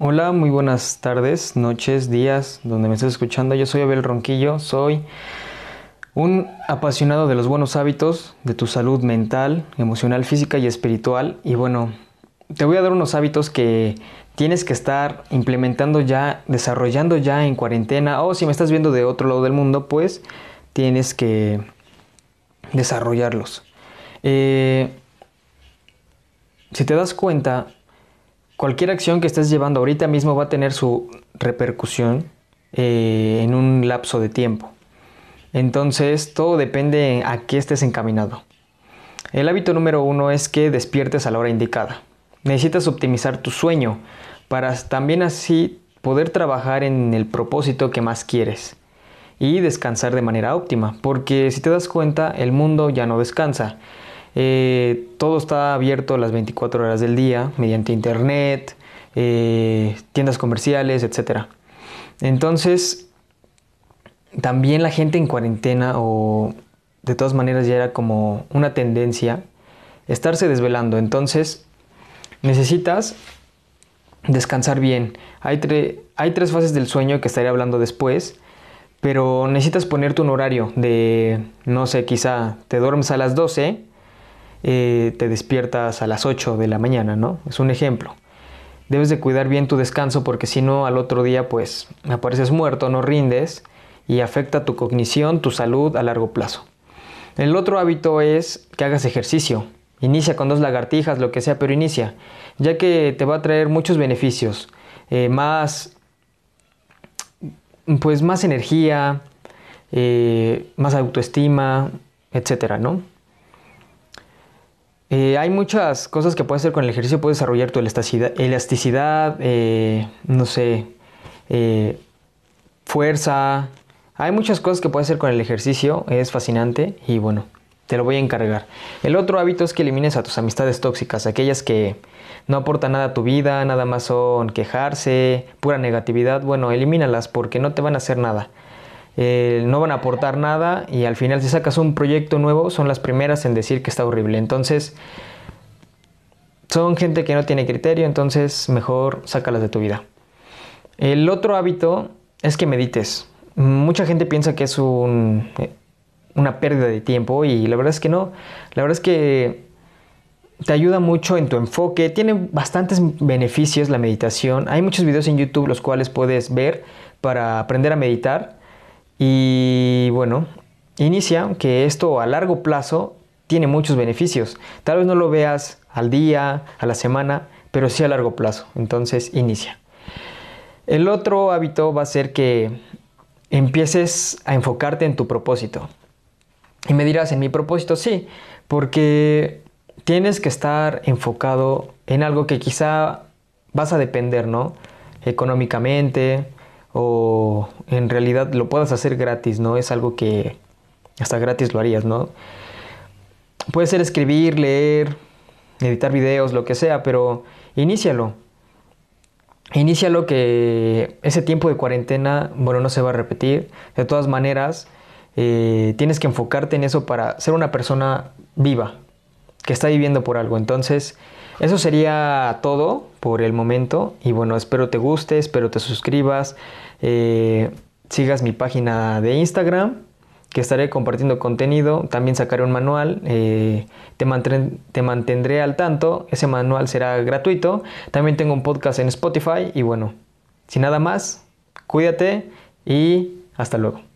Hola, muy buenas tardes, noches, días, donde me estés escuchando. Yo soy Abel Ronquillo, soy un apasionado de los buenos hábitos, de tu salud mental, emocional, física y espiritual. Y bueno, te voy a dar unos hábitos que tienes que estar implementando ya, desarrollando ya en cuarentena. O si me estás viendo de otro lado del mundo, pues tienes que desarrollarlos. Eh, si te das cuenta, cualquier acción que estés llevando ahorita mismo va a tener su repercusión eh, en un lapso de tiempo. Entonces, todo depende a qué estés encaminado. El hábito número uno es que despiertes a la hora indicada. Necesitas optimizar tu sueño para también así poder trabajar en el propósito que más quieres y descansar de manera óptima, porque si te das cuenta, el mundo ya no descansa. Eh, todo está abierto las 24 horas del día mediante internet, eh, tiendas comerciales, etc. Entonces, también la gente en cuarentena o de todas maneras ya era como una tendencia estarse desvelando. Entonces, necesitas descansar bien. Hay, hay tres fases del sueño que estaré hablando después pero necesitas ponerte un horario de, no sé, quizá te duermes a las 12, eh, te despiertas a las 8 de la mañana, ¿no? Es un ejemplo. Debes de cuidar bien tu descanso porque si no al otro día pues apareces muerto, no rindes y afecta tu cognición, tu salud a largo plazo. El otro hábito es que hagas ejercicio. Inicia con dos lagartijas, lo que sea, pero inicia, ya que te va a traer muchos beneficios, eh, más pues más energía, eh, más autoestima, etcétera, ¿no? Eh, hay muchas cosas que puedes hacer con el ejercicio, puedes desarrollar tu elasticidad, elasticidad eh, no sé, fuerza. Hay muchas cosas que puedes hacer con el ejercicio, es fascinante y bueno, te lo voy a encargar. El otro hábito es que elimines a tus amistades tóxicas, aquellas que no aportan nada a tu vida, nada más son quejarse, pura negatividad. Bueno, elimínalas porque no te van a hacer nada. Eh, no van a aportar nada y al final si sacas un proyecto nuevo son las primeras en decir que está horrible. Entonces, son gente que no tiene criterio, entonces mejor sácalas de tu vida. El otro hábito es que medites. Mucha gente piensa que es un una pérdida de tiempo y la verdad es que no. La verdad es que te ayuda mucho en tu enfoque, tiene bastantes beneficios la meditación. Hay muchos videos en YouTube los cuales puedes ver para aprender a meditar. Y bueno, inicia que esto a largo plazo tiene muchos beneficios. Tal vez no lo veas al día, a la semana, pero sí a largo plazo. Entonces, inicia. El otro hábito va a ser que empieces a enfocarte en tu propósito. Y me dirás, en mi propósito sí, porque tienes que estar enfocado en algo que quizá vas a depender, ¿no? Económicamente o en realidad lo puedas hacer gratis, ¿no? Es algo que hasta gratis lo harías, ¿no? Puede ser escribir, leer, editar videos, lo que sea, pero inícialo. Inícialo que ese tiempo de cuarentena, bueno, no se va a repetir. De todas maneras, eh, tienes que enfocarte en eso para ser una persona viva, que está viviendo por algo. Entonces, eso sería todo por el momento. Y bueno, espero te guste, espero te suscribas, eh, sigas mi página de Instagram, que estaré compartiendo contenido. También sacaré un manual, eh, te, te mantendré al tanto. Ese manual será gratuito. También tengo un podcast en Spotify. Y bueno, sin nada más, cuídate y hasta luego.